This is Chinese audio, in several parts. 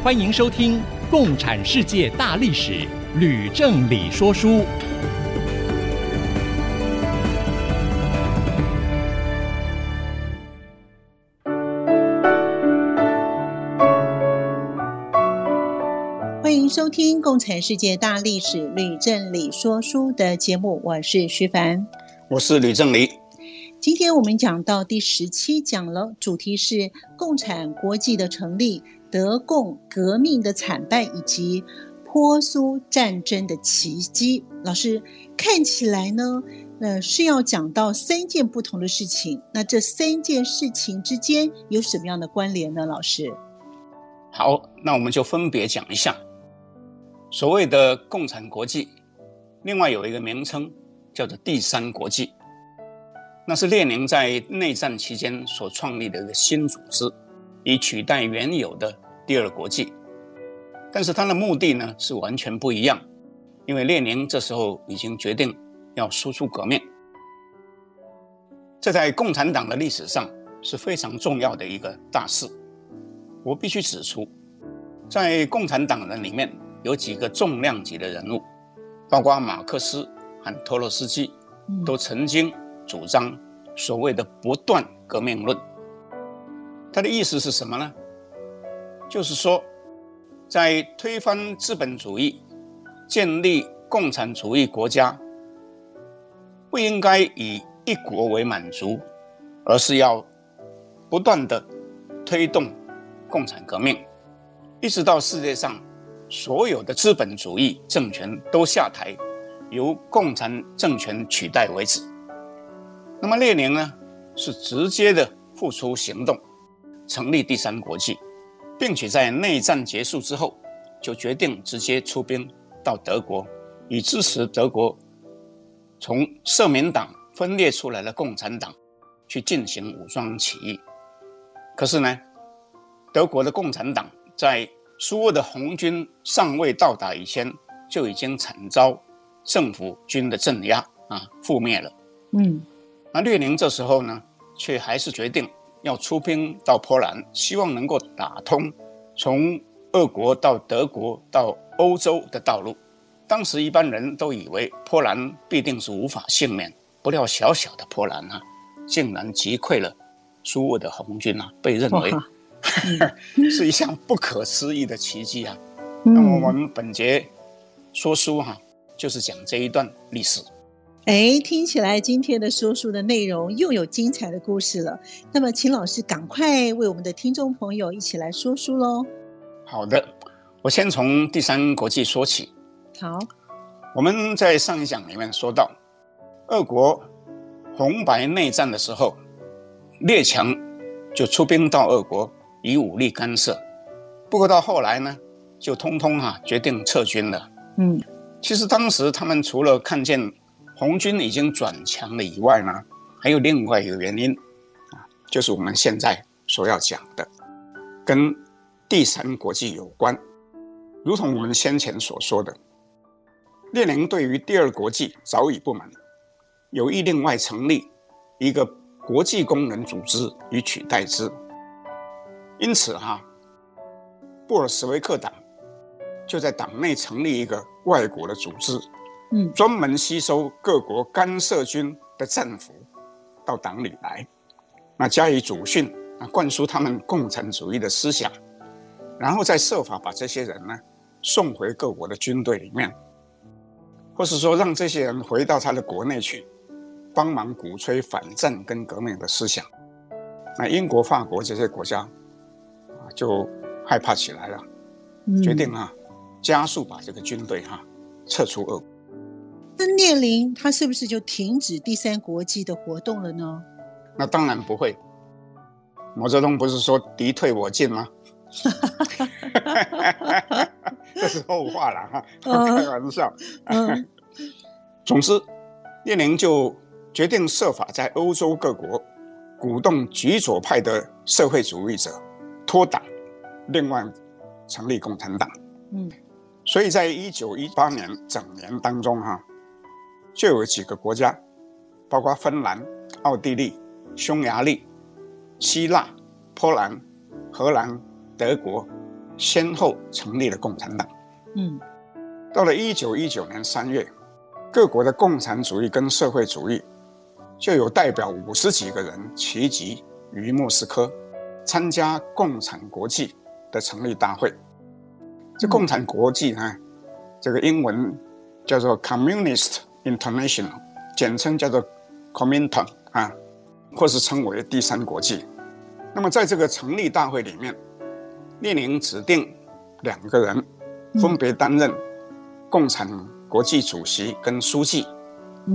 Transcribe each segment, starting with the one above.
欢迎收听《共产世界大历史》，吕正理说书。欢迎收听《共产世界大历史》，吕正理说书的节目，我是徐凡，我是吕正理。今天我们讲到第十七讲了，主题是共产国际的成立。德共革命的惨败以及波苏战争的奇迹，老师看起来呢，呃，是要讲到三件不同的事情。那这三件事情之间有什么样的关联呢？老师，好，那我们就分别讲一下。所谓的共产国际，另外有一个名称叫做第三国际，那是列宁在内战期间所创立的一个新组织。以取代原有的第二国际，但是他的目的呢是完全不一样，因为列宁这时候已经决定要输出革命，这在共产党的历史上是非常重要的一个大事。我必须指出，在共产党人里面有几个重量级的人物，包括马克思和托洛斯基，都曾经主张所谓的不断革命论。他的意思是什么呢？就是说，在推翻资本主义、建立共产主义国家，不应该以一国为满足，而是要不断地推动共产革命，一直到世界上所有的资本主义政权都下台，由共产政权取代为止。那么列宁呢，是直接的付出行动。成立第三国际，并且在内战结束之后，就决定直接出兵到德国，以支持德国从社民党分裂出来的共产党去进行武装起义。可是呢，德国的共产党在苏俄的红军尚未到达以前，就已经惨遭政府军的镇压啊，覆灭了。嗯，那列宁这时候呢，却还是决定。要出兵到波兰，希望能够打通从俄国到德国到欧洲的道路。当时一般人都以为波兰必定是无法幸免，不料小小的波兰啊，竟然击溃了苏俄的红军啊，被认为 是一项不可思议的奇迹啊。那么我们本节说书哈、啊，就是讲这一段历史。哎，听起来今天的说书的内容又有精彩的故事了。那么，请老师赶快为我们的听众朋友一起来说书喽。好的，我先从第三国际说起。好，我们在上一讲里面说到，俄国红白内战的时候，列强就出兵到俄国以武力干涉。不过到后来呢，就通通哈、啊、决定撤军了。嗯，其实当时他们除了看见红军已经转强了以外呢，还有另外一个原因，啊，就是我们现在所要讲的，跟第三国际有关。如同我们先前所说的，列宁对于第二国际早已不满，有意另外成立一个国际工人组织以取代之。因此哈，布尔什维克党就在党内成立一个外国的组织。嗯，专门吸收各国干涉军的战俘到党里来，那加以主训，啊，灌输他们共产主义的思想，然后再设法把这些人呢送回各国的军队里面，或是说让这些人回到他的国内去，帮忙鼓吹反战跟革命的思想。那英国、法国这些国家啊，就害怕起来了，决定啊，加速把这个军队哈撤出俄国。那列宁他是不是就停止第三国际的活动了呢？那当然不会。毛泽东不是说敌退我进吗？这是后话了哈，开玩笑。Uh, uh. 总之，列宁就决定设法在欧洲各国鼓动极左派的社会主义者脱党，另外成立共产党。嗯，所以在一九一八年整年当中哈，就有几个国家，包括芬兰、奥地利、匈牙利、希腊、波兰、荷兰。德国先后成立了共产党。嗯，到了一九一九年三月，各国的共产主义跟社会主义就有代表五十几个人齐集于莫斯科，参加共产国际的成立大会。这共产国际呢，这个英文叫做 Communist International，简称叫做 Comintern 啊，或是称为第三国际。那么在这个成立大会里面，列宁指定两个人，分别担任共产国际主席跟书记。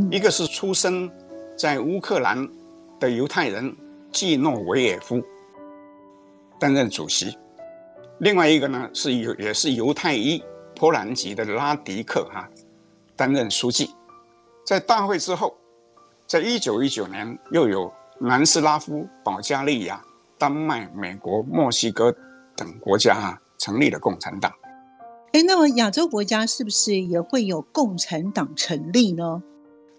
一个是出生在乌克兰的犹太人季诺维也夫担任主席，另外一个呢是犹也是犹太裔波兰籍的拉迪克哈担任书记。在大会之后，在一九一九年又有南斯拉夫、保加利亚、丹麦、美国、墨西哥。等国家啊成立了共产党，哎，那么亚洲国家是不是也会有共产党成立呢？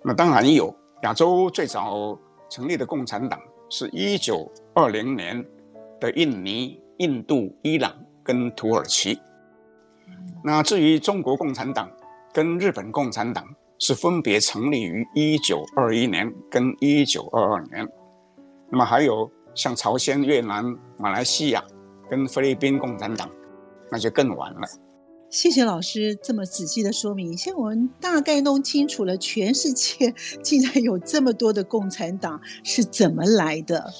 那当然有，亚洲最早成立的共产党是一九二零年的印尼、印度、伊朗跟土耳其。那至于中国共产党跟日本共产党是分别成立于一九二一年跟一九二二年。那么还有像朝鲜、越南、马来西亚。跟菲律宾共产党，那就更晚了。谢谢老师这么仔细的说明，现在我们大概弄清楚了，全世界竟然有这么多的共产党是怎么来的。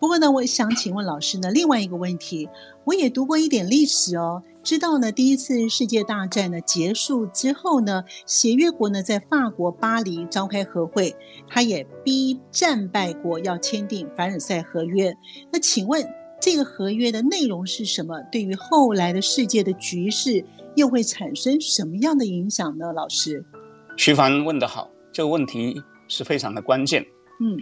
不过呢，我想请问老师呢，另外一个问题，我也读过一点历史哦，知道呢，第一次世界大战呢结束之后呢，协约国呢在法国巴黎召开和会，他也逼战败国要签订凡尔赛合约。那请问？这个合约的内容是什么？对于后来的世界的局势又会产生什么样的影响呢？老师，徐凡问得好，这个问题是非常的关键。嗯，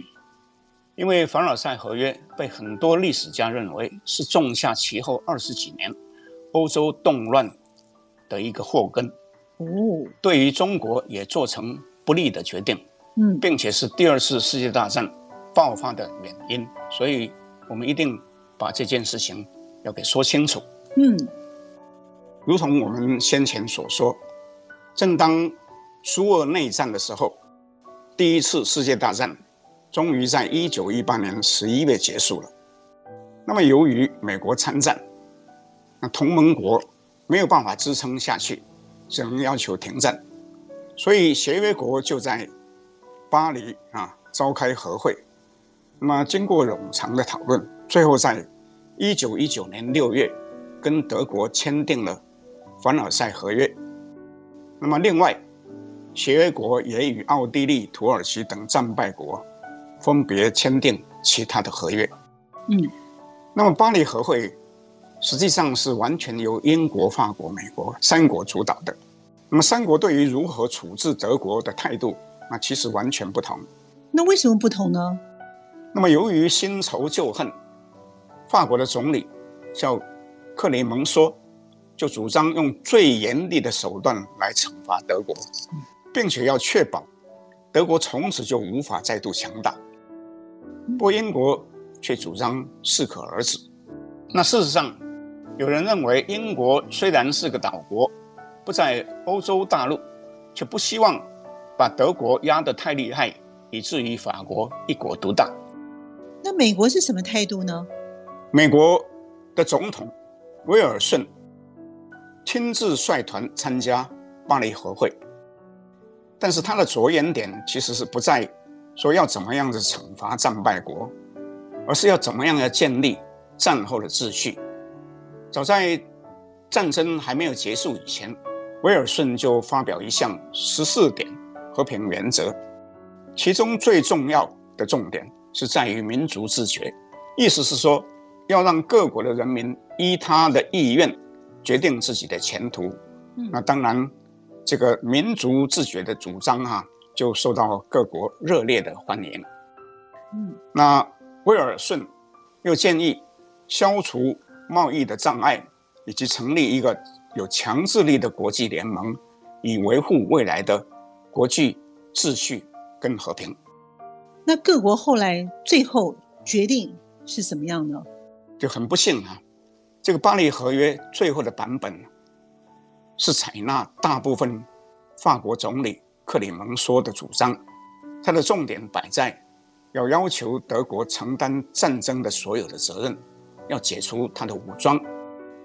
因为凡尔赛合约被很多历史家认为是种下其后二十几年欧洲动乱的一个祸根。哦，对于中国也做成不利的决定。嗯，并且是第二次世界大战爆发的原因。所以我们一定。把这件事情要给说清楚。嗯，如同我们先前所说，正当苏俄内战的时候，第一次世界大战终于在一九一八年十一月结束了。那么，由于美国参战，那同盟国没有办法支撑下去，只能要求停战。所以，协约国就在巴黎啊召开和会。那么，经过冗长的讨论。最后，在一九一九年六月，跟德国签订了凡尔赛合约。那么，另外，协约国也与奥地利、土耳其等战败国分别签订其他的合约。嗯，那么巴黎和会实际上是完全由英国、法国、美国三国主导的。那么，三国对于如何处置德国的态度，那其实完全不同。那为什么不同呢？那么，由于新仇旧恨。法国的总理叫克雷蒙梭，就主张用最严厉的手段来惩罚德国，并且要确保德国从此就无法再度强大。不过英国却主张适可而止。那事实上，有人认为英国虽然是个岛国，不在欧洲大陆，却不希望把德国压得太厉害，以至于法国一国独大。那美国是什么态度呢？美国的总统威尔逊亲自率团参加巴黎和会，但是他的着眼点其实是不在说要怎么样子惩罚战败国，而是要怎么样要建立战后的秩序。早在战争还没有结束以前，威尔逊就发表一项十四点和平原则，其中最重要的重点是在于民族自决，意思是说。要让各国的人民依他的意愿决定自己的前途。嗯、那当然，这个民族自决的主张哈、啊，就受到各国热烈的欢迎。嗯，那威尔逊又建议消除贸易的障碍，以及成立一个有强制力的国际联盟，以维护未来的国际秩序跟和平。那各国后来最后决定是什么样呢？就很不幸啊，这个巴黎合约最后的版本是采纳大部分法国总理克里蒙梭的主张，它的重点摆在要要求德国承担战争的所有的责任，要解除他的武装，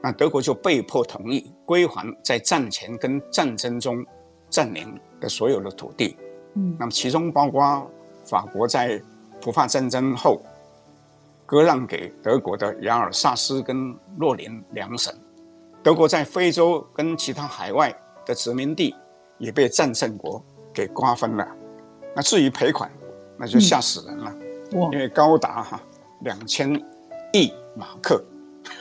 那德国就被迫同意归还在战前跟战争中占领的所有的土地。嗯，那么其中包括法国在普法战争后。割让给德国的亚尔萨斯跟洛林两省，德国在非洲跟其他海外的殖民地也被战胜国给瓜分了。那至于赔款，那就吓死人了，嗯、因为高达哈两千亿马克，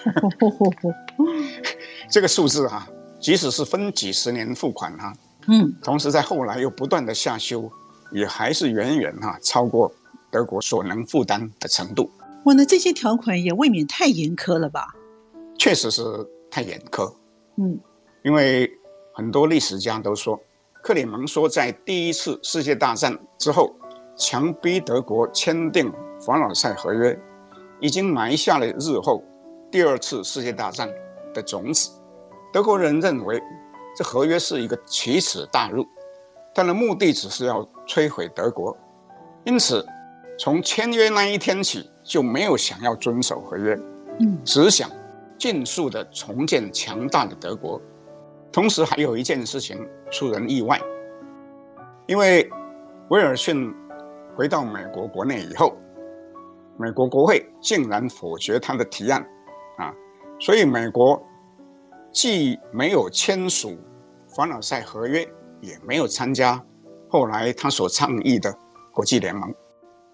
这个数字哈，即使是分几十年付款哈，嗯，同时在后来又不断的下修，也还是远远哈超过德国所能负担的程度。哇，那这些条款也未免太严苛了吧？确实是太严苛。嗯，因为很多历史家都说，克里蒙梭在第一次世界大战之后，强逼德国签订凡尔赛合约，已经埋下了日后第二次世界大战的种子。德国人认为这合约是一个奇耻大辱，它的目的只是要摧毁德国，因此从签约那一天起。就没有想要遵守合约，嗯，只想尽速的重建强大的德国。同时还有一件事情出人意外，因为威尔逊回到美国国内以后，美国国会竟然否决他的提案，啊，所以美国既没有签署凡尔赛合约，也没有参加后来他所倡议的国际联盟。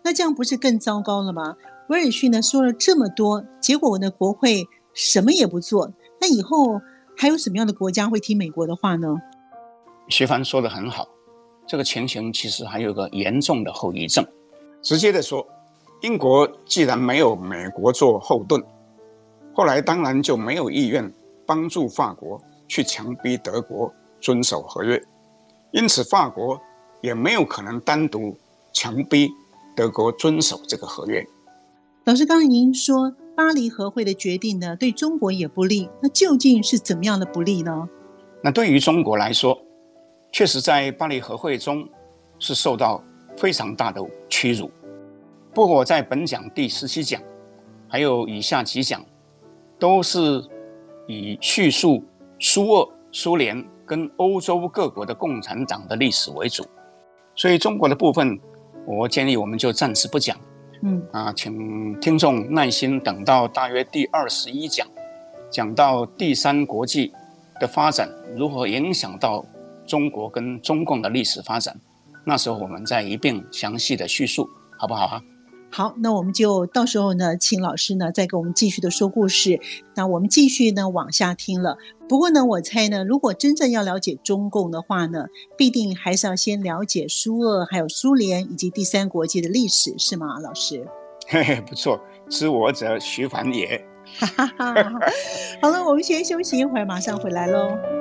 那这样不是更糟糕了吗？威尔逊呢说了这么多，结果呢国会什么也不做，那以后还有什么样的国家会听美国的话呢？徐帆说的很好，这个情形其实还有个严重的后遗症。直接的说，英国既然没有美国做后盾，后来当然就没有意愿帮助法国去强逼德国遵守合约，因此法国也没有可能单独强逼德国遵守这个合约。老师，刚才您说巴黎和会的决定呢，对中国也不利。那究竟是怎么样的不利呢？那对于中国来说，确实在巴黎和会中是受到非常大的屈辱。不过，在本讲第十七讲，还有以下几讲，都是以叙述苏俄、苏联跟欧洲各国的共产党的历史为主，所以中国的部分，我建议我们就暂时不讲。嗯啊，请听众耐心等到大约第二十一讲，讲到第三国际的发展如何影响到中国跟中共的历史发展，那时候我们再一并详细的叙述，好不好啊？好，那我们就到时候呢，请老师呢再给我们继续的说故事。那我们继续呢往下听了。不过呢，我猜呢，如果真正要了解中共的话呢，必定还是要先了解苏俄、还有苏联以及第三国际的历史，是吗，老师？嘿 嘿，不错，知我者徐凡也。哈哈哈！好了，我们先休息一会儿，马上回来喽。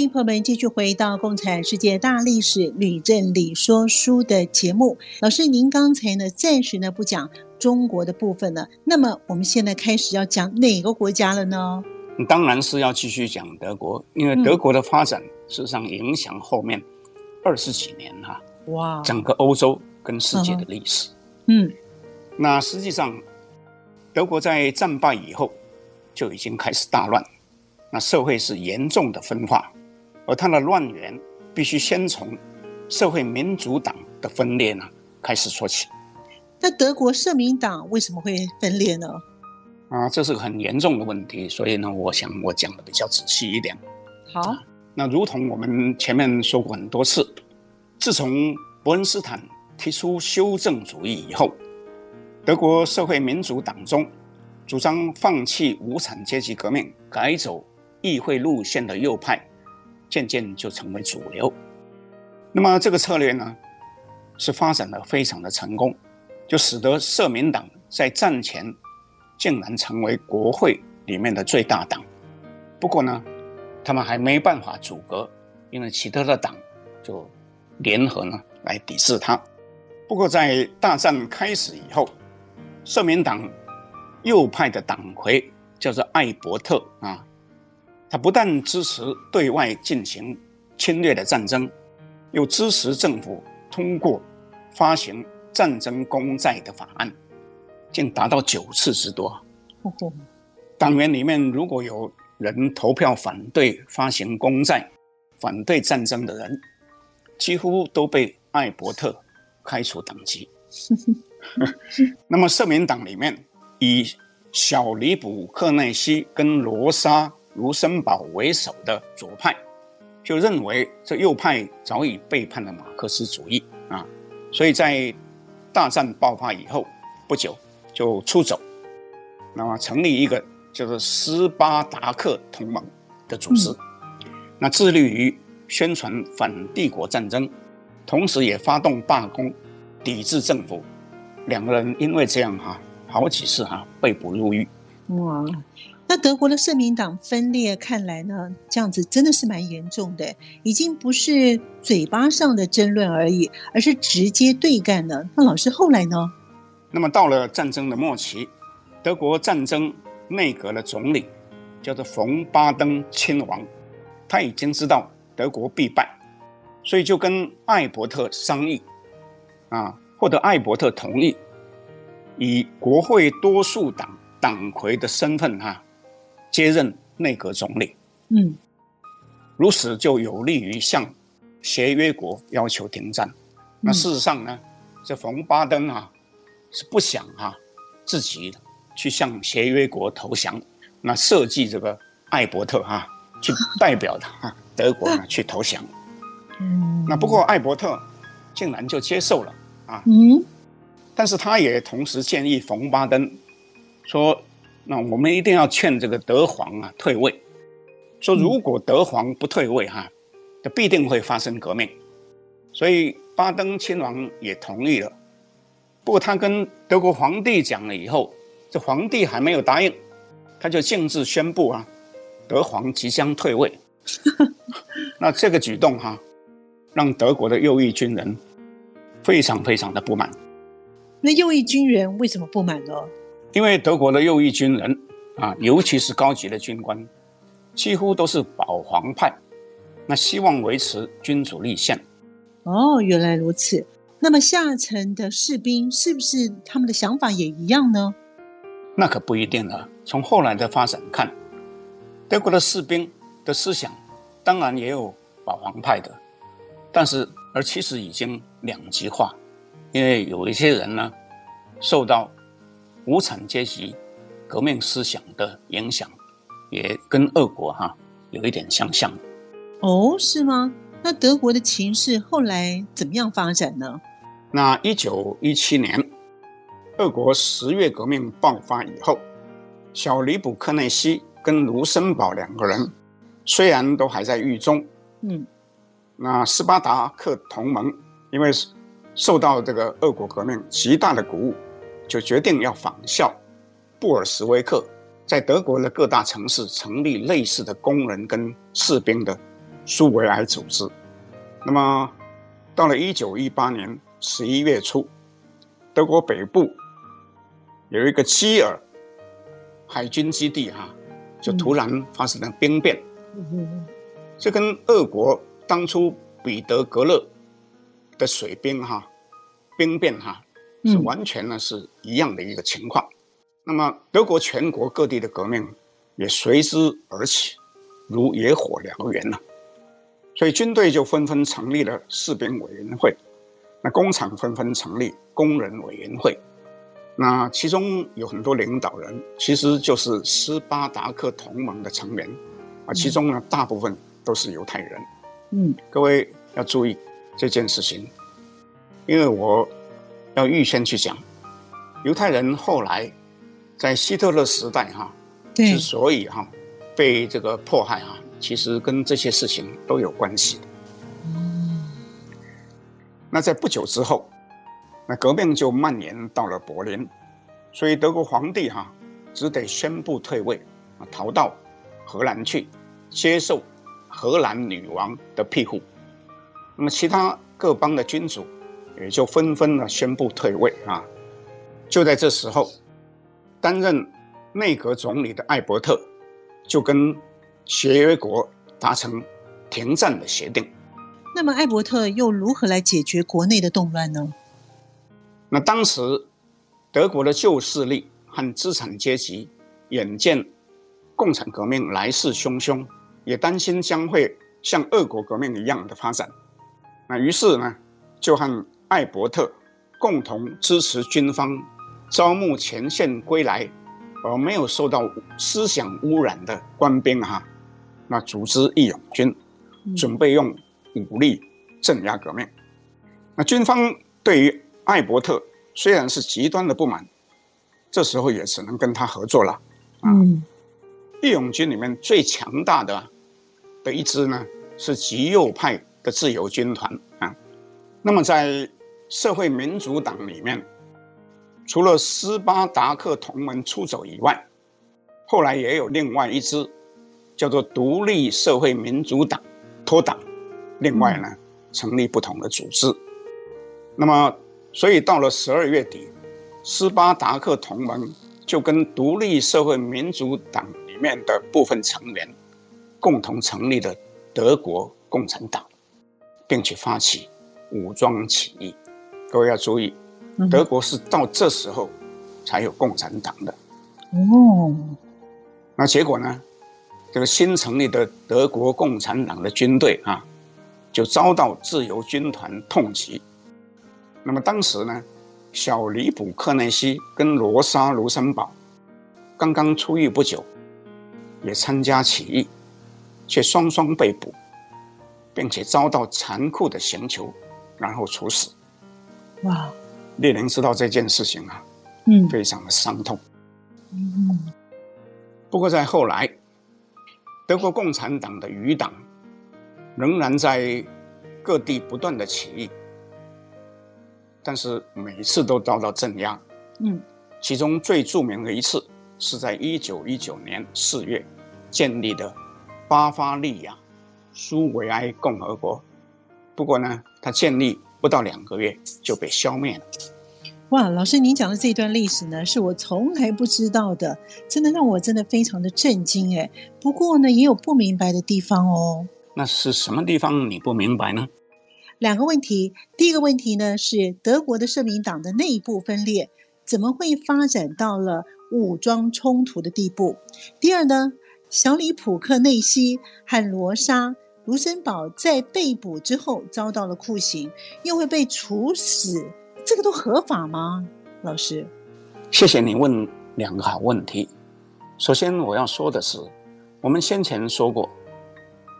欢迎朋友们继续回到《共产世界大历史吕振理说书》的节目。老师，您刚才呢暂时呢不讲中国的部分了，那么我们现在开始要讲哪个国家了呢？当然是要继续讲德国，因为德国的发展事实上影响后面二十几年哈，哇，整个欧洲跟世界的历史。嗯，那实际上德国在战败以后就已经开始大乱，那社会是严重的分化。而它的乱源必须先从社会民主党的分裂呢开始说起。那德国社民党为什么会分裂呢？啊，这是个很严重的问题，所以呢，我想我讲的比较仔细一点。好，啊，那如同我们前面说过很多次，自从伯恩斯坦提出修正主义以后，德国社会民主党中主张放弃无产阶级革命，改走议会路线的右派，渐渐就成为主流。那么这个策略呢，是发展的非常的成功，就使得社民党在战前。竟然成为国会里面的最大党，不过呢，他们还没办法阻隔，因为其他的党就联合呢来抵制他。不过在大战开始以后，社民党右派的党魁叫做艾伯特啊，他不但支持对外进行侵略的战争，又支持政府通过发行战争公债的法案。竟达到九次之多。党员里面如果有人投票反对发行公债、反对战争的人，几乎都被艾伯特开除党籍。那么社民党里面以小里卜克内西跟罗莎卢森堡为首的左派，就认为这右派早已背叛了马克思主义啊，所以在大战爆发以后不久。就出走，那么成立一个叫做斯巴达克同盟的组织，嗯、那致力于宣传反帝国战争，同时也发动罢工，抵制政府。两个人因为这样哈，好几次哈被捕入狱。哇，那德国的社民党分裂，看来呢，这样子真的是蛮严重的，已经不是嘴巴上的争论而已，而是直接对干了。那老师后来呢？那么到了战争的末期，德国战争内阁的总理叫做冯巴登亲王，他已经知道德国必败，所以就跟艾伯特商议，啊，获得艾伯特同意，以国会多数党党魁的身份哈、接任内阁总理。嗯，如此就有利于向协约国要求停战。那事实上呢，这冯巴登啊。是不想哈、啊、自己去向协约国投降，那设计这个艾伯特哈、啊、去代表他德国呢去投降。嗯，那不过艾伯特竟然就接受了啊。嗯，但是他也同时建议冯巴登说：“那我们一定要劝这个德皇啊退位。说如果德皇不退位哈，那必定会发生革命。”所以巴登亲王也同意了。不过他跟德国皇帝讲了以后，这皇帝还没有答应，他就径自宣布啊，德皇即将退位。那这个举动哈、啊，让德国的右翼军人非常非常的不满。那右翼军人为什么不满呢？因为德国的右翼军人啊，尤其是高级的军官，几乎都是保皇派，那希望维持君主立宪。哦，原来如此。那么下层的士兵是不是他们的想法也一样呢？那可不一定了。从后来的发展看，德国的士兵的思想当然也有保皇派的，但是而其实已经两极化，因为有一些人呢受到无产阶级革命思想的影响，也跟俄国哈有一点相像。哦，是吗？那德国的情势后来怎么样发展呢？那一九一七年，俄国十月革命爆发以后，小里卜克内西跟卢森堡两个人虽然都还在狱中，嗯，那斯巴达克同盟因为受到这个俄国革命极大的鼓舞，就决定要仿效布尔什维克，在德国的各大城市成立类似的工人跟士兵的苏维埃组织。那么到了一九一八年。十一月初，德国北部有一个基尔海军基地，哈，就突然发生了兵变。这跟俄国当初彼得格勒的水兵，哈，兵变，哈，是完全呢是一样的一个情况。那么德国全国各地的革命也随之而起，如野火燎原了。所以军队就纷纷成立了士兵委员会。那工厂纷纷成立工人委员会，那其中有很多领导人，其实就是斯巴达克同盟的成员啊，其中呢大部分都是犹太人。嗯，各位要注意这件事情，因为我要预先去讲，犹太人后来在希特勒时代哈、啊，之所以哈、啊、被这个迫害啊，其实跟这些事情都有关系的。嗯，那在不久之后。那革命就蔓延到了柏林，所以德国皇帝哈、啊、只得宣布退位，啊，逃到荷兰去，接受荷兰女王的庇护。那么其他各邦的君主也就纷纷呢宣布退位啊。就在这时候，担任内阁总理的艾伯特就跟协约国达成停战的协定。那么艾伯特又如何来解决国内的动乱呢？那当时，德国的旧势力和资产阶级眼见共产革命来势汹汹，也担心将会像俄国革命一样的发展。那于是呢，就和艾伯特共同支持军方招募前线归来而没有受到思想污染的官兵哈，那组织义勇军，准备用武力镇压革命。那军方对于艾伯特虽然是极端的不满，这时候也只能跟他合作了。嗯，义勇军里面最强大的的一支呢，是极右派的自由军团啊。那么在社会民主党里面，除了斯巴达克同盟出走以外，后来也有另外一支叫做独立社会民主党脱党，另外呢成立不同的组织。那么。所以到了十二月底，斯巴达克同盟就跟独立社会民主党里面的部分成员共同成立了德国共产党，并且发起武装起义。各位要注意，德国是到这时候才有共产党的。哦，那结果呢？这个新成立的德国共产党的军队啊，就遭到自由军团痛击。那么当时呢，小李普克内西跟罗莎卢森堡刚刚出狱不久，也参加起义，却双双被捕，并且遭到残酷的刑求，然后处死。哇！列宁知道这件事情啊，嗯，非常的伤痛。嗯。不过在后来，德国共产党的余党仍然在各地不断的起义。但是每次都遭到镇压，嗯，其中最著名的一次是在一九一九年四月建立的巴伐利亚苏维埃共和国。不过呢，它建立不到两个月就被消灭了。哇，老师，您讲的这段历史呢，是我从来不知道的，真的让我真的非常的震惊哎。不过呢，也有不明白的地方哦。那是什么地方你不明白呢？两个问题，第一个问题呢是德国的社民党的内部分裂，怎么会发展到了武装冲突的地步？第二呢，小李普克内西和罗莎卢森堡在被捕之后遭到了酷刑，又会被处死，这个都合法吗？老师，谢谢你问两个好问题。首先我要说的是，我们先前说过，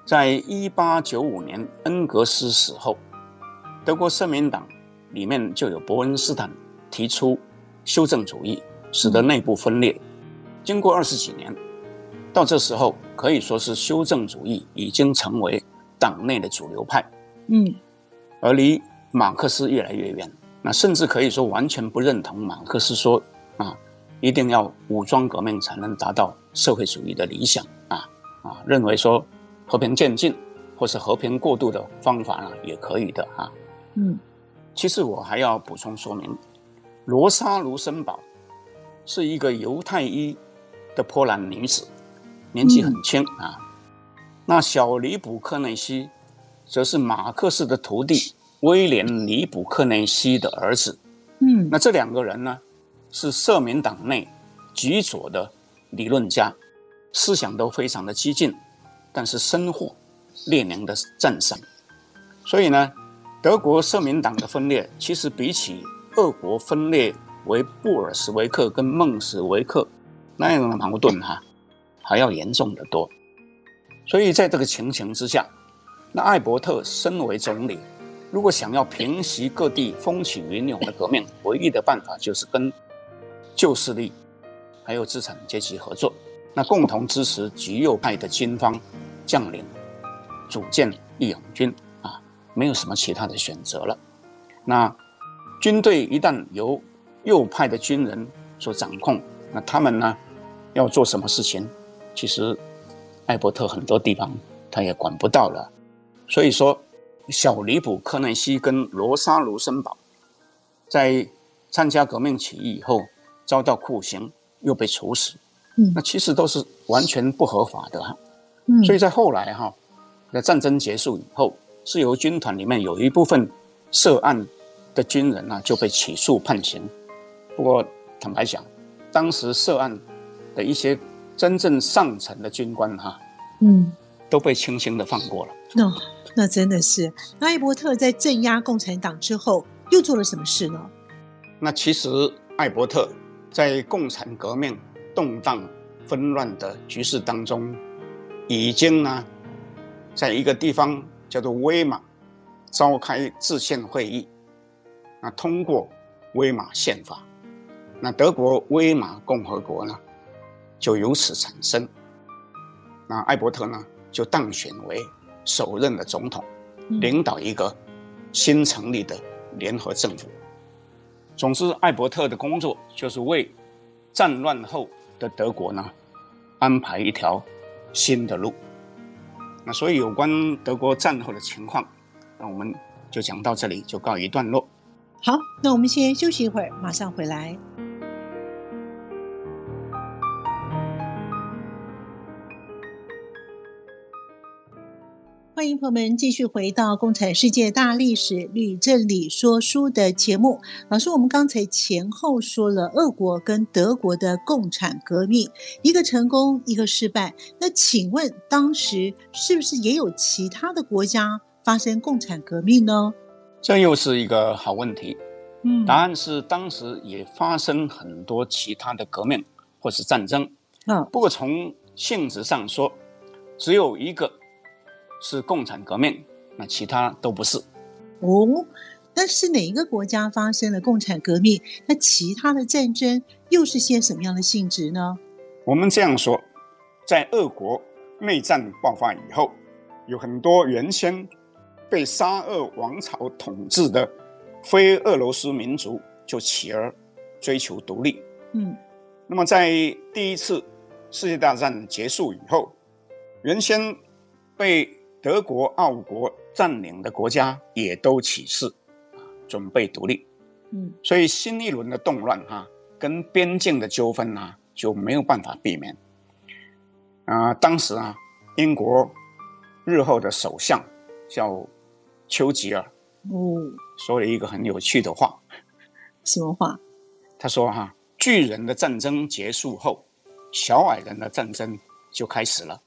在一八九五年恩格斯死后。德国社民党里面就有伯恩斯坦提出修正主义，使得内部分裂。经过二十几年，到这时候可以说是修正主义已经成为党内的主流派。嗯，而离马克思越来越远。那甚至可以说完全不认同马克思说啊，一定要武装革命才能达到社会主义的理想啊啊，认为说和平渐进或是和平过渡的方法呢也可以的啊。嗯，其实我还要补充说明，罗莎卢森堡是一个犹太裔的波兰女子，年纪很轻啊。那小尼卜克内西则是马克思的徒弟威廉尼卜克内西的儿子。嗯，那这两个人呢，是社民党内极左的理论家，思想都非常的激进，但是深获列宁的赞赏，所以呢。德国社民党的分裂，其实比起俄国分裂为布尔什维克跟孟什维克那样的矛盾哈，还要严重得多。所以在这个情形之下，那艾伯特身为总理，如果想要平息各地风起云涌的革命，唯一的办法就是跟旧势力还有资产阶级合作，那共同支持极右派的军方将领，组建义勇军啊，没有什么其他的选择了。那军队一旦由右派的军人所掌控，那他们呢要做什么事情？其实艾伯特很多地方他也管不到了。所以说，小李普克内西跟罗莎卢森堡在参加革命起义以后遭到酷刑，又被处死。嗯，那其实都是完全不合法的哈。嗯，所以在后来哈，在战争结束以后，自由军团里面有一部分涉案的军人呢就被起诉判刑。不过坦白讲，当时涉案的一些真正上层的军官哈，嗯，都被轻轻的放过了。那、哦、那真的是，那艾伯特在镇压共产党之后又做了什么事呢？那其实艾伯特在共产革命动荡纷乱的局势当中，已经呢，在一个地方叫做威玛召开制宪会议，那通过威玛宪法，那德国威玛共和国呢就由此产生，那艾伯特呢就当选为首任的总统，领导一个新成立的联合政府。总之，艾伯特的工作就是为战乱后的德国呢安排一条新的路，那所以有关德国战后的情况，那我们就讲到这里，就告一段落。好，那我们先休息一会儿，马上回来。欢迎朋友们继续回到《共产世界大历史吕正理说书》的节目。老师，我们刚才前后说了俄国跟德国的共产革命，一个成功，一个失败。那请问，当时是不是也有其他的国家发生共产革命呢？这又是一个好问题。嗯，答案是当时也发生很多其他的革命或是战争。嗯，不过从性质上说，只有一个。是共产革命，那其他都不是。哦，那是哪一个国家发生了共产革命？那其他的战争又是些什么样的性质呢？我们这样说，在俄国内战爆发以后，有很多原先被沙俄王朝统治的非俄罗斯民族就起而追求独立。嗯，那么在第一次世界大战结束以后，原先被德国、奥国占领的国家也都起事，准备独立。嗯，所以新一轮的动乱哈，跟边境的纠纷啊，就没有办法避免。啊，当时啊，英国日后的首相叫丘吉尔，哦，说了一个很有趣的话。什么话？他说哈，巨人的战争结束后，小矮人的战争。就开始了，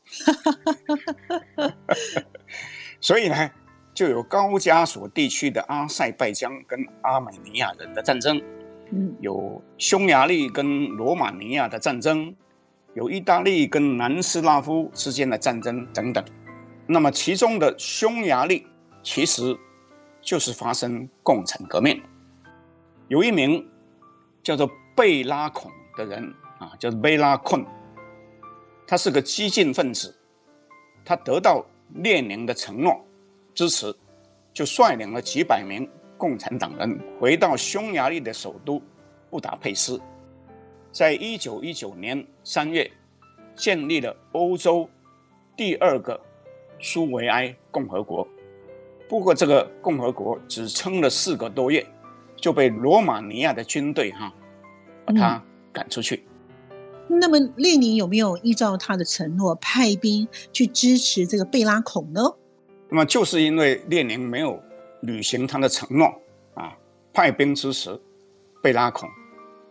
所以呢，就有高加索地区的阿塞拜疆跟阿美尼亚人的战争，嗯，有匈牙利跟罗马尼亚的战争，有意大利跟南斯拉夫之间的战争等等。那么其中的匈牙利其实就是发生共产革命，有一名叫做贝拉孔的人啊，叫做贝拉昆。他是个激进分子，他得到列宁的承诺支持，就率领了几百名共产党人回到匈牙利的首都布达佩斯，在一九一九年三月建立了欧洲第二个苏维埃共和国。不过，这个共和国只撑了四个多月，就被罗马尼亚的军队哈把他赶出去。那么列宁有没有依照他的承诺派兵去支持这个贝拉孔呢？那么就是因为列宁没有履行他的承诺啊，派兵支持贝拉孔，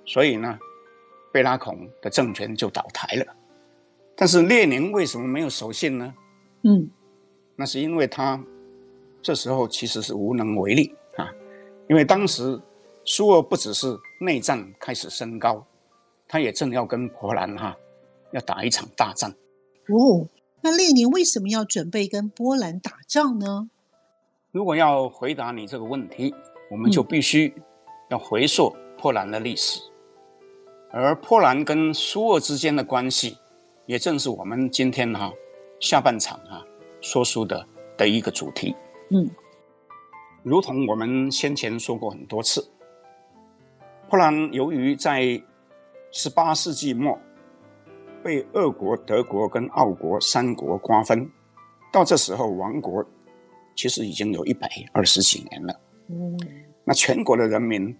所以呢，贝拉孔的政权就倒台了。但是列宁为什么没有守信呢？嗯，那是因为他这时候其实是无能为力啊，因为当时苏俄不只是内战开始升高，他也正要跟波兰哈要打一场大战。哦，那列宁为什么要准备跟波兰打仗呢？如果要回答你这个问题，我们就必须要回溯波兰的历史，嗯、而波兰跟苏俄之间的关系，也正是我们今天哈下半场哈说书的的一个主题。嗯，如同我们先前说过很多次，波兰由于在十八世纪末被俄国、德国跟奥国三国瓜分，到这时候亡国。其实已经有一百二十几年了。嗯，那全国的人民，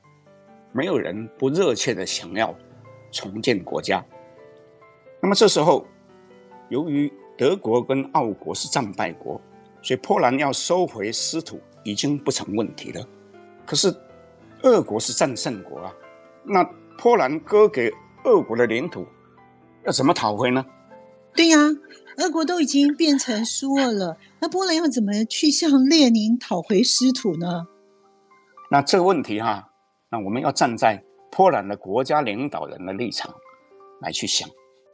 没有人不热切的想要重建国家。那么这时候，由于德国跟奥国是战败国，所以波兰要收回失土已经不成问题了。可是，俄国是战胜国啊，那波兰割给俄国的领土，要怎么讨回呢？对呀。俄国都已经变成苏俄了，那波兰要怎么去向列宁讨回失土呢？那这个问题哈，那我们要站在波兰的国家领导人的立场来去想。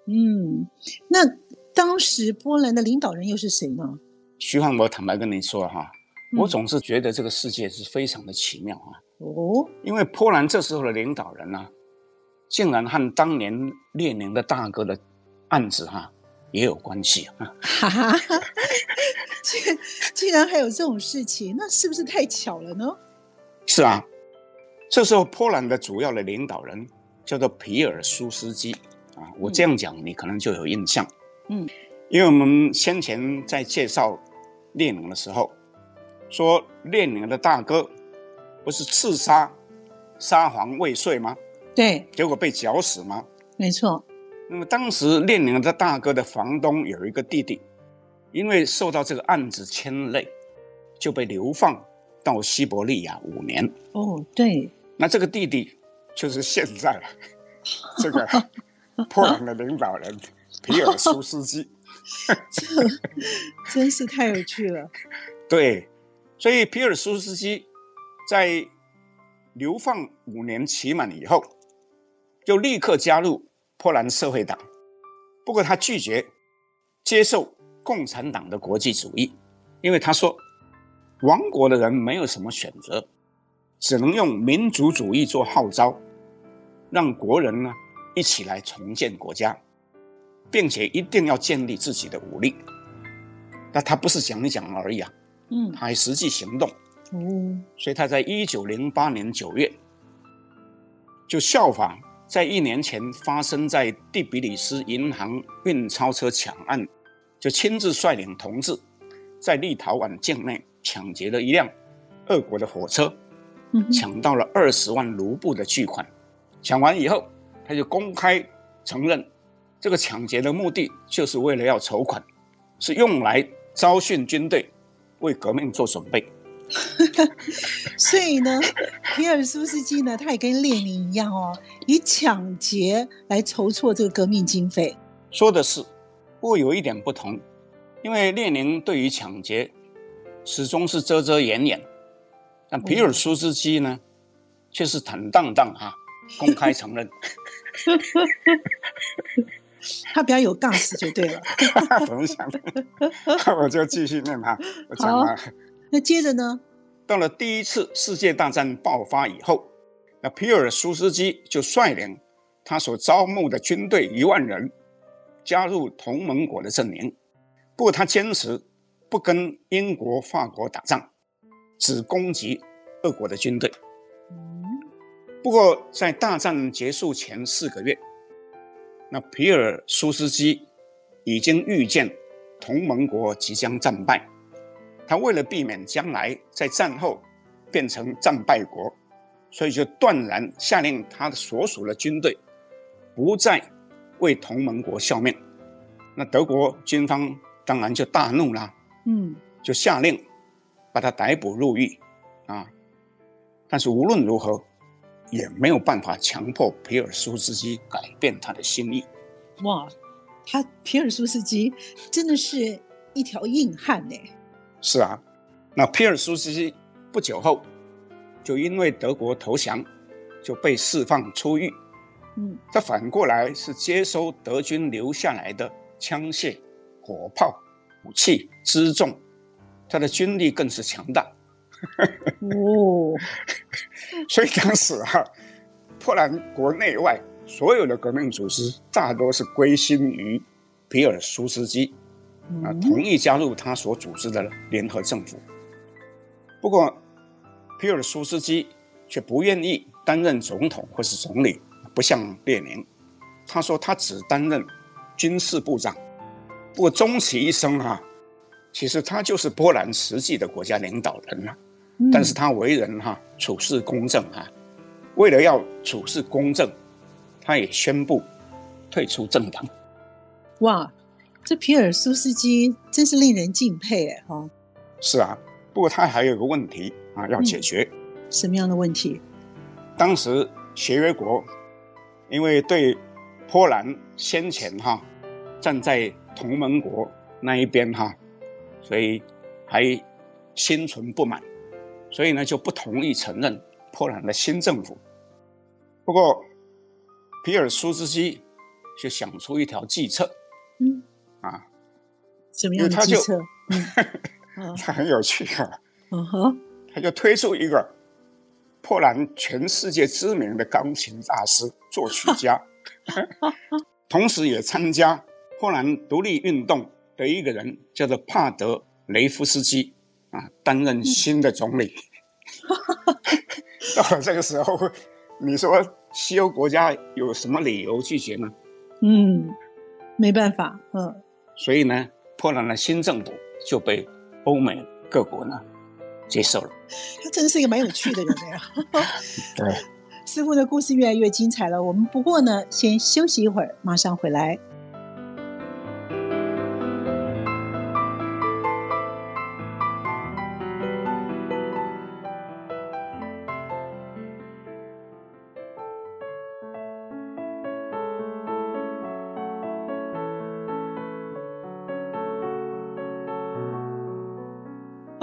嗯，那当时波兰的领导人又是谁呢？徐汉，我坦白跟你说哈，我总是觉得这个世界是非常的奇妙啊。哦，因为波兰这时候的领导人呢，竟然和当年列宁的大哥的案子哈。也有关系啊！哈哈，竟竟然还有这种事情，那是不是太巧了呢？是啊，这时候波兰的主要的领导人叫做皮尔苏斯基啊，我这样讲你可能就有印象。嗯，因为我们先前在介绍列宁的时候，说列宁的大哥不是刺杀沙皇未遂吗？对，结果被绞死吗？没错。那么当时列宁的大哥的房东有一个弟弟，因为受到这个案子牵累，就被流放到西伯利亚五年。哦，对。那这个弟弟就是现在 这个波兰的领导人皮尔苏斯基。这真是太有趣了。对，所以皮尔苏斯基在流放五年期满以后，就立刻加入。波兰社会党，不过他拒绝接受共产党的国际主义，因为他说，亡国的人没有什么选择，只能用民族主义做号召，让国人呢一起来重建国家，并且一定要建立自己的武力。那他不是讲一讲而已啊，嗯，他还实际行动，嗯，所以他在一九零八年九月就效仿。在一年前发生在第比里斯银行运钞车抢案，就亲自率领同志，在立陶宛境内抢劫了一辆俄国的火车，抢到了二十万卢布的巨款。抢完以后，他就公开承认，这个抢劫的目的就是为了要筹款，是用来招训军队，为革命做准备。所以呢，皮尔苏斯基呢，他也跟列宁一样哦，以抢劫来筹措这个革命经费。说的是，不过有一点不同，因为列宁对于抢劫始终是遮遮掩掩，但皮尔苏斯基呢，却是坦荡荡啊，公开承认。他比较有 gas 就对了。怎么想？我就继续念他，我讲了。那接着呢？到了第一次世界大战爆发以后，那皮尔苏斯基就率领他所招募的军队一万人加入同盟国的阵营。不过他坚持不跟英国、法国打仗，只攻击俄国的军队。不过在大战结束前四个月，那皮尔苏斯基已经预见同盟国即将战败。他为了避免将来在战后变成战败国，所以就断然下令他的所属的军队不再为同盟国效命。那德国军方当然就大怒啦，嗯，就下令把他逮捕入狱啊。但是无论如何，也没有办法强迫皮尔苏斯基改变他的心意。哇，他皮尔苏斯基真的是一条硬汉呢。是啊，那皮尔苏斯基不久后就因为德国投降，就被释放出狱。嗯，他反过来是接收德军留下来的枪械、火炮、武器、辎重，他的军力更是强大。哦，所以当时啊，波兰国内外所有的革命组织大多是归心于皮尔苏斯基，啊，同意加入他所组织的联合政府。不过，皮尔苏斯基却不愿意担任总统或是总理。不像列宁，他说他只担任军事部长。不过终其一生哈、啊，其实他就是波兰实际的国家领导人了、啊。但是他为人哈、啊、处事公正哈、啊，为了要处事公正，他也宣布退出政党。哇，这皮尔苏斯基真是令人敬佩哎哈。是啊，不过他还有一个问题啊要解决。嗯、什么样的问题？当时协约国。因为对波兰先前哈站在同盟国那一边哈，所以还心存不满，所以呢就不同意承认波兰的新政府。不过皮尔苏斯基就想出一条计策，嗯啊，怎么样的计策？他很有趣啊，嗯哼，他就推出一个。波兰全世界知名的钢琴大师、作曲家，同时也参加波兰独立运动的一个人，叫做帕德雷夫斯基啊，担任新的总理。到了这个时候，你说西欧国家有什么理由拒绝呢？嗯，没办法，嗯。所以呢，波兰的新政府就被欧美各国呢。接受了，他真是一个蛮有趣的人呀。对，师傅的故事越来越精彩了。我们不过呢，先休息一会儿，马上回来。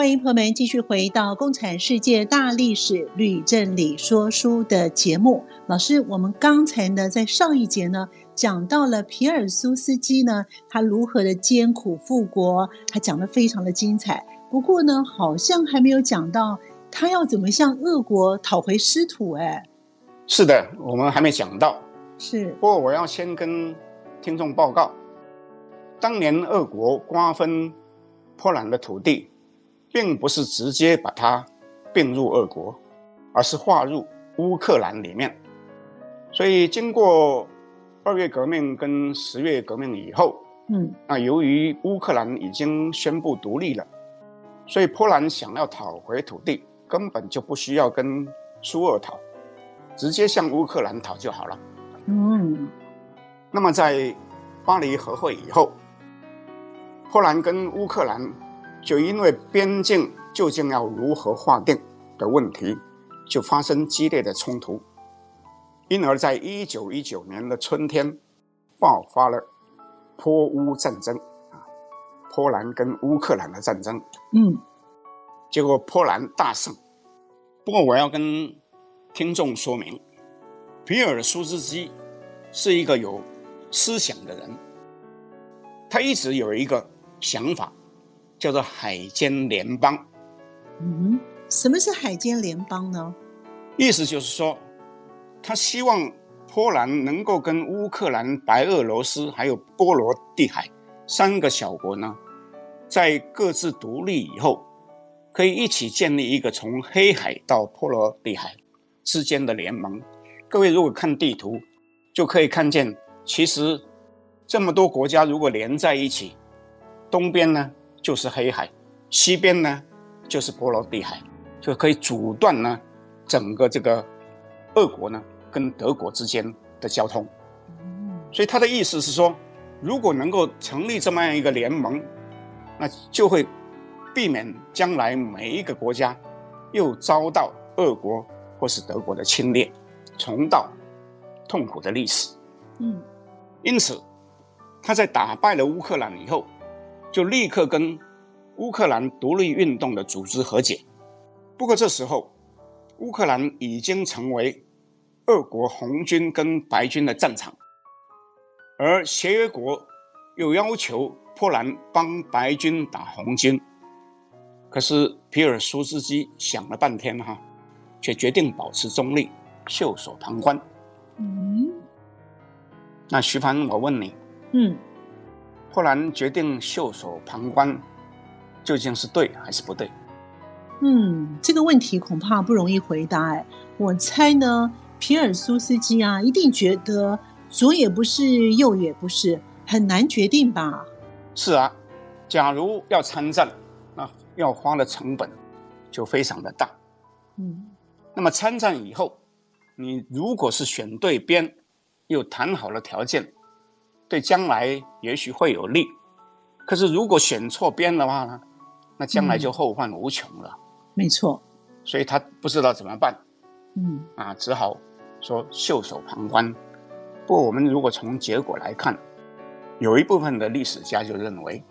欢迎朋友们继续回到《共产世界大历史吕正理说书》的节目。老师，我们刚才呢，在上一节呢，讲到了皮尔苏斯基呢，他如何的艰苦复国，他讲的非常的精彩。不过呢，好像还没有讲到他要怎么向俄国讨回失土。哎，是的，我们还没讲到。是，不过我要先跟听众报告，当年俄国瓜分波兰的土地。并不是直接把它并入俄国，而是划入乌克兰里面。所以经过二月革命跟十月革命以后，嗯，那由于乌克兰已经宣布独立了，所以波兰想要讨回土地，根本就不需要跟苏俄讨，直接向乌克兰讨就好了。嗯，那么在巴黎和会以后，波兰跟乌克兰。就因为边境究竟要如何划定的问题，就发生激烈的冲突，因而在一九一九年的春天，爆发了波乌战争啊，波兰跟乌克兰的战争。嗯，结果波兰大胜。不过我要跟听众说明，皮尔苏斯基是一个有思想的人，他一直有一个想法。叫做海监联邦。嗯，什么是海监联邦呢？意思就是说，他希望波兰能够跟乌克兰、白俄罗斯还有波罗的海三个小国呢，在各自独立以后，可以一起建立一个从黑海到波罗的海之间的联盟。各位如果看地图，就可以看见，其实这么多国家如果连在一起，东边呢，就是黑海，西边呢就是波罗的海，就可以阻断呢整个这个俄国呢跟德国之间的交通。所以他的意思是说，如果能够成立这么样一个联盟，那就会避免将来每一个国家又遭到俄国或是德国的侵略，重蹈痛苦的历史。嗯，因此他在打败了乌克兰以后。就立刻跟乌克兰独立运动的组织和解，不过这时候乌克兰已经成为俄国红军跟白军的战场，而协约国又要求波兰帮白军打红军。可是皮尔苏斯基想了半天哈，却决定保持中立，袖手旁观。嗯，那徐凡，我问你，嗯，波兰决定袖手旁观，究竟是对还是不对？嗯，这个问题恐怕不容易回答哎。我猜呢，皮尔苏斯基啊，一定觉得左也不是，右也不是，很难决定吧？是啊，假如要参战，那要花的成本就非常的大。嗯，那么参战以后，你如果是选对边，又谈好了条件，对将来也许会有利。可是如果选错边的话呢，那将来就后患无穷了。嗯没错，所以他不知道怎么办，嗯啊，只好说袖手旁观。不过我们如果从结果来看，有一部分的历史家就认为，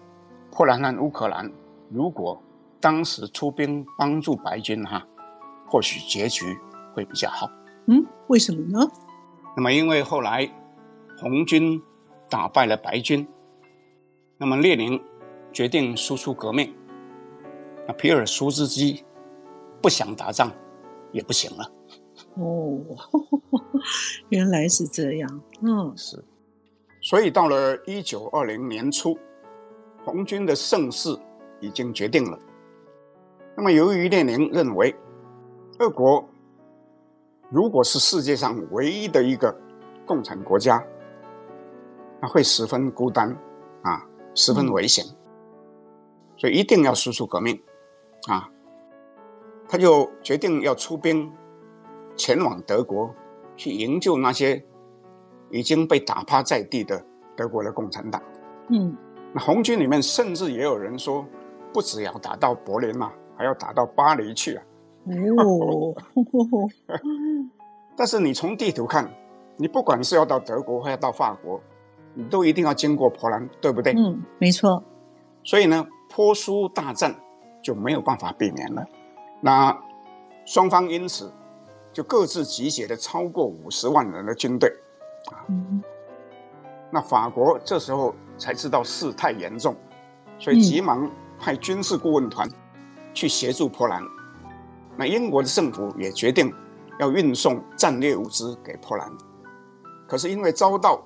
波兰和乌克兰如果当时出兵帮助白军哈，或许结局会比较好。嗯，为什么呢？那么因为后来红军打败了白军，那么列宁决定输出革命，那皮尔苏斯基。不想打仗，也不行了。哦，原来是这样。嗯，是。所以到了一九二零年初，红军的胜势已经决定了。那么，由于列宁认为，俄国如果是世界上唯一的一个共产国家，那会十分孤单啊，十分危险，嗯、所以一定要输出革命啊。他就决定要出兵前往德国，去营救那些已经被打趴在地的德国的共产党。嗯，那红军里面甚至也有人说，不只要打到柏林嘛，还要打到巴黎去啊。哦，但是你从地图看，你不管是要到德国，还要到法国，你都一定要经过波兰，对不对？嗯，没错。所以呢，波苏大战就没有办法避免了。那双方因此就各自集结了超过五十万人的军队，啊，那法国这时候才知道事态严重，所以急忙派军事顾问团去协助波兰。那英国的政府也决定要运送战略物资给波兰，可是因为遭到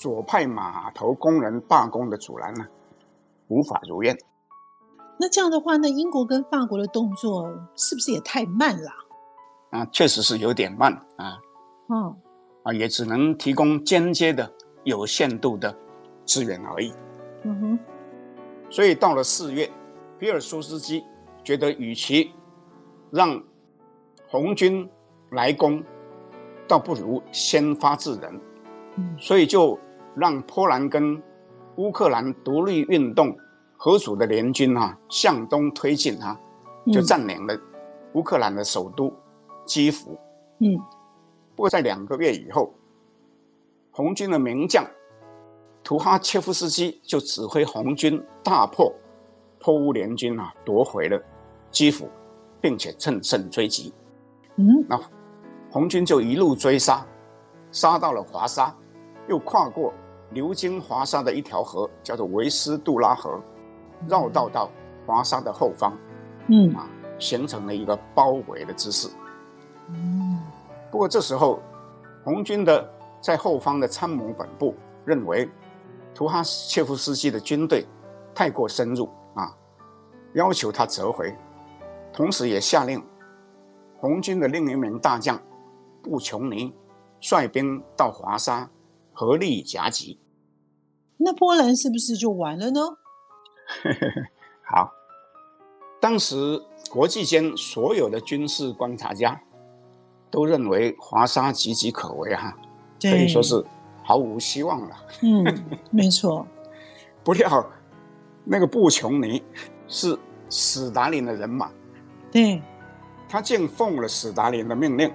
左派码头工人罢工的阻拦呢，无法如愿。那这样的话，那英国跟法国的动作是不是也太慢了？啊，确实是有点慢啊。嗯，啊，也只能提供间接的、有限度的支援而已。嗯哼。所以到了四月，皮尔苏斯基觉得，与其让红军来攻，倒不如先发制人。嗯。所以就让波兰跟乌克兰独立运动。合组的联军啊，向东推进啊，就占领了乌克兰的首都基辅。嗯，不过在两个月以后，红军的名将图哈切夫斯基就指挥红军大破波乌联军啊，夺回了基辅，并且乘胜追击。嗯，那红军就一路追杀，杀到了华沙，又跨过流经华沙的一条河，叫做维斯杜拉河。绕道到华沙的后方，嗯啊，形成了一个包围的姿势。嗯，不过这时候，红军的在后方的参谋本部认为，图哈切夫斯基的军队太过深入啊，要求他折回，同时也下令红军的另一名大将布琼尼率兵到华沙合力夹击。那波兰是不是就完了呢？好，当时国际间所有的军事观察家都认为华沙岌岌可危哈，可以说是毫无希望了。嗯，没错。不料那个布琼尼是史达林的人马，对，他竟奉了史达林的命令，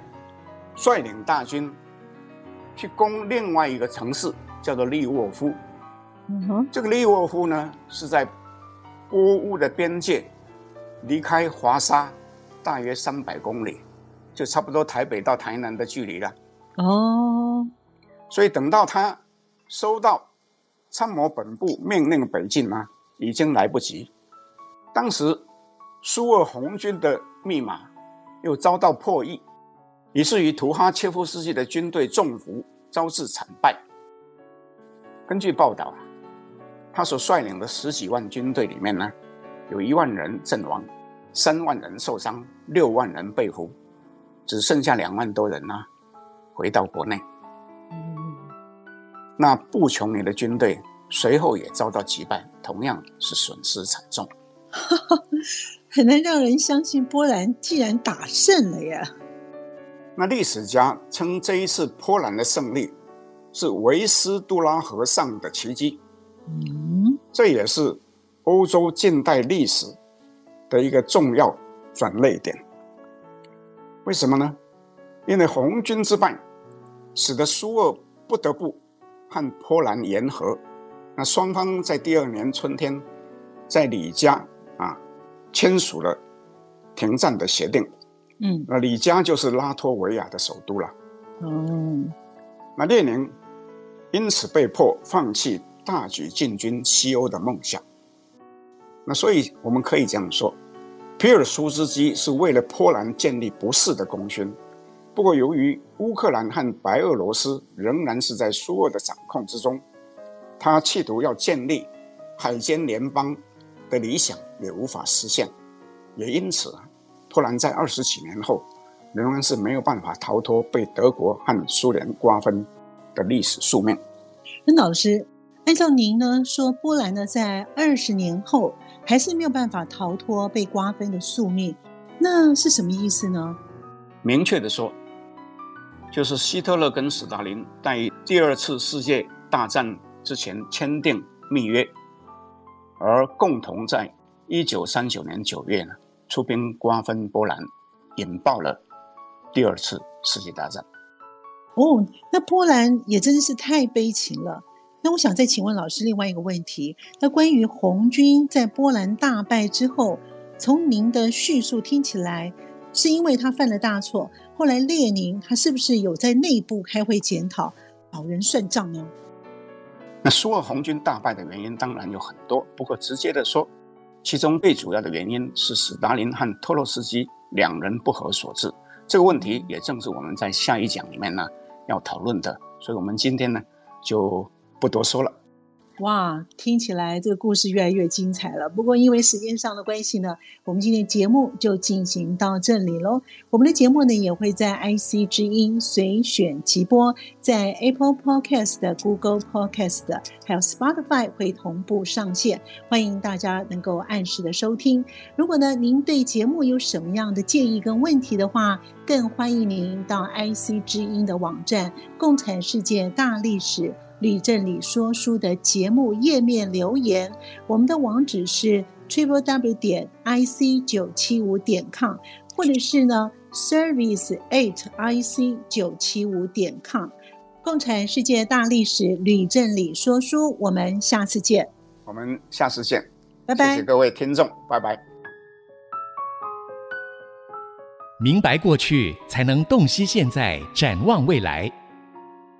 率领大军去攻另外一个城市，叫做利沃夫。嗯哼，这个利沃夫呢是在。波乌的边界离开华沙大约三百公里，就差不多台北到台南的距离了。哦，所以等到他收到参谋本部命令北进呢，已经来不及。当时苏俄红军的密码又遭到破译，以至于图哈切夫斯基的军队中伏，招致惨败。根据报道啊，他所率领的十几万军队里面呢，有一万人阵亡，三万人受伤，六万人被俘，只剩下两万多人呢，回到国内。嗯，那布琼尼的军队随后也遭到击败，同样是损失惨重。很难让人相信波兰既然打胜了呀。那历史家称这一次波兰的胜利是维斯杜拉河上的奇迹。嗯，这也是欧洲近代历史的一个重要转捩点。为什么呢？因为红军之败，使得苏俄不得不和波兰言和。那双方在第二年春天，在里加啊签署了停战的协定。嗯，那里加就是拉脱维亚的首都了。嗯，那列宁因此被迫放弃大举进军西欧的梦想。那所以我们可以这样说，皮尔苏斯基是为了波兰建立不世的功勋。不过，由于乌克兰和白俄罗斯仍然是在苏俄的掌控之中，他企图要建立海监联邦的理想也无法实现。也因此，波兰在二十几年后仍然是没有办法逃脱被德国和苏联瓜分的历史宿命。任老师，按照您呢说，波兰呢在二十年后还是没有办法逃脱被瓜分的宿命，那是什么意思呢？明确的说。就是希特勒跟斯大林在第二次世界大战之前签订密约，而共同在一九三九年九月呢出兵瓜分波兰，引爆了第二次世界大战。哦，那波兰也真是太悲情了。那我想再请问老师另外一个问题：那关于红军在波兰大败之后，从您的叙述听起来，是因为他犯了大错？后来列宁他是不是有在内部开会检讨，找人算账呢？那苏俄红军大败的原因当然有很多，不过直接的说，其中最主要的原因是斯大林和托洛斯基两人不合所致。这个问题也正是我们在下一讲里面呢要讨论的，所以我们今天呢就不多说了。哇，听起来这个故事越来越精彩了。不过因为时间上的关系呢，我们今天节目就进行到这里喽。我们的节目呢也会在 IC 之音随选即播，在 Apple Podcast、Google Podcast 还有 Spotify 会同步上线，欢迎大家能够按时的收听。如果呢您对节目有什么样的建议跟问题的话，更欢迎您到 IC 之音的网站《共产世界大历史》。吕正理说书的节目页面留言，我们的网址是 triple w 点 i c 九七五点 com，或者是呢 service at i c 九七五点 com。共产世界大历史吕正理说书，我们下次见。我们下次见，拜拜。谢谢各位听众，拜拜。明白过去，才能洞悉现在，展望未来。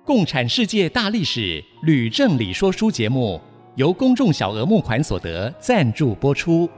共产世界大历史吕正理说书节目由公众小额募款所得赞助播出。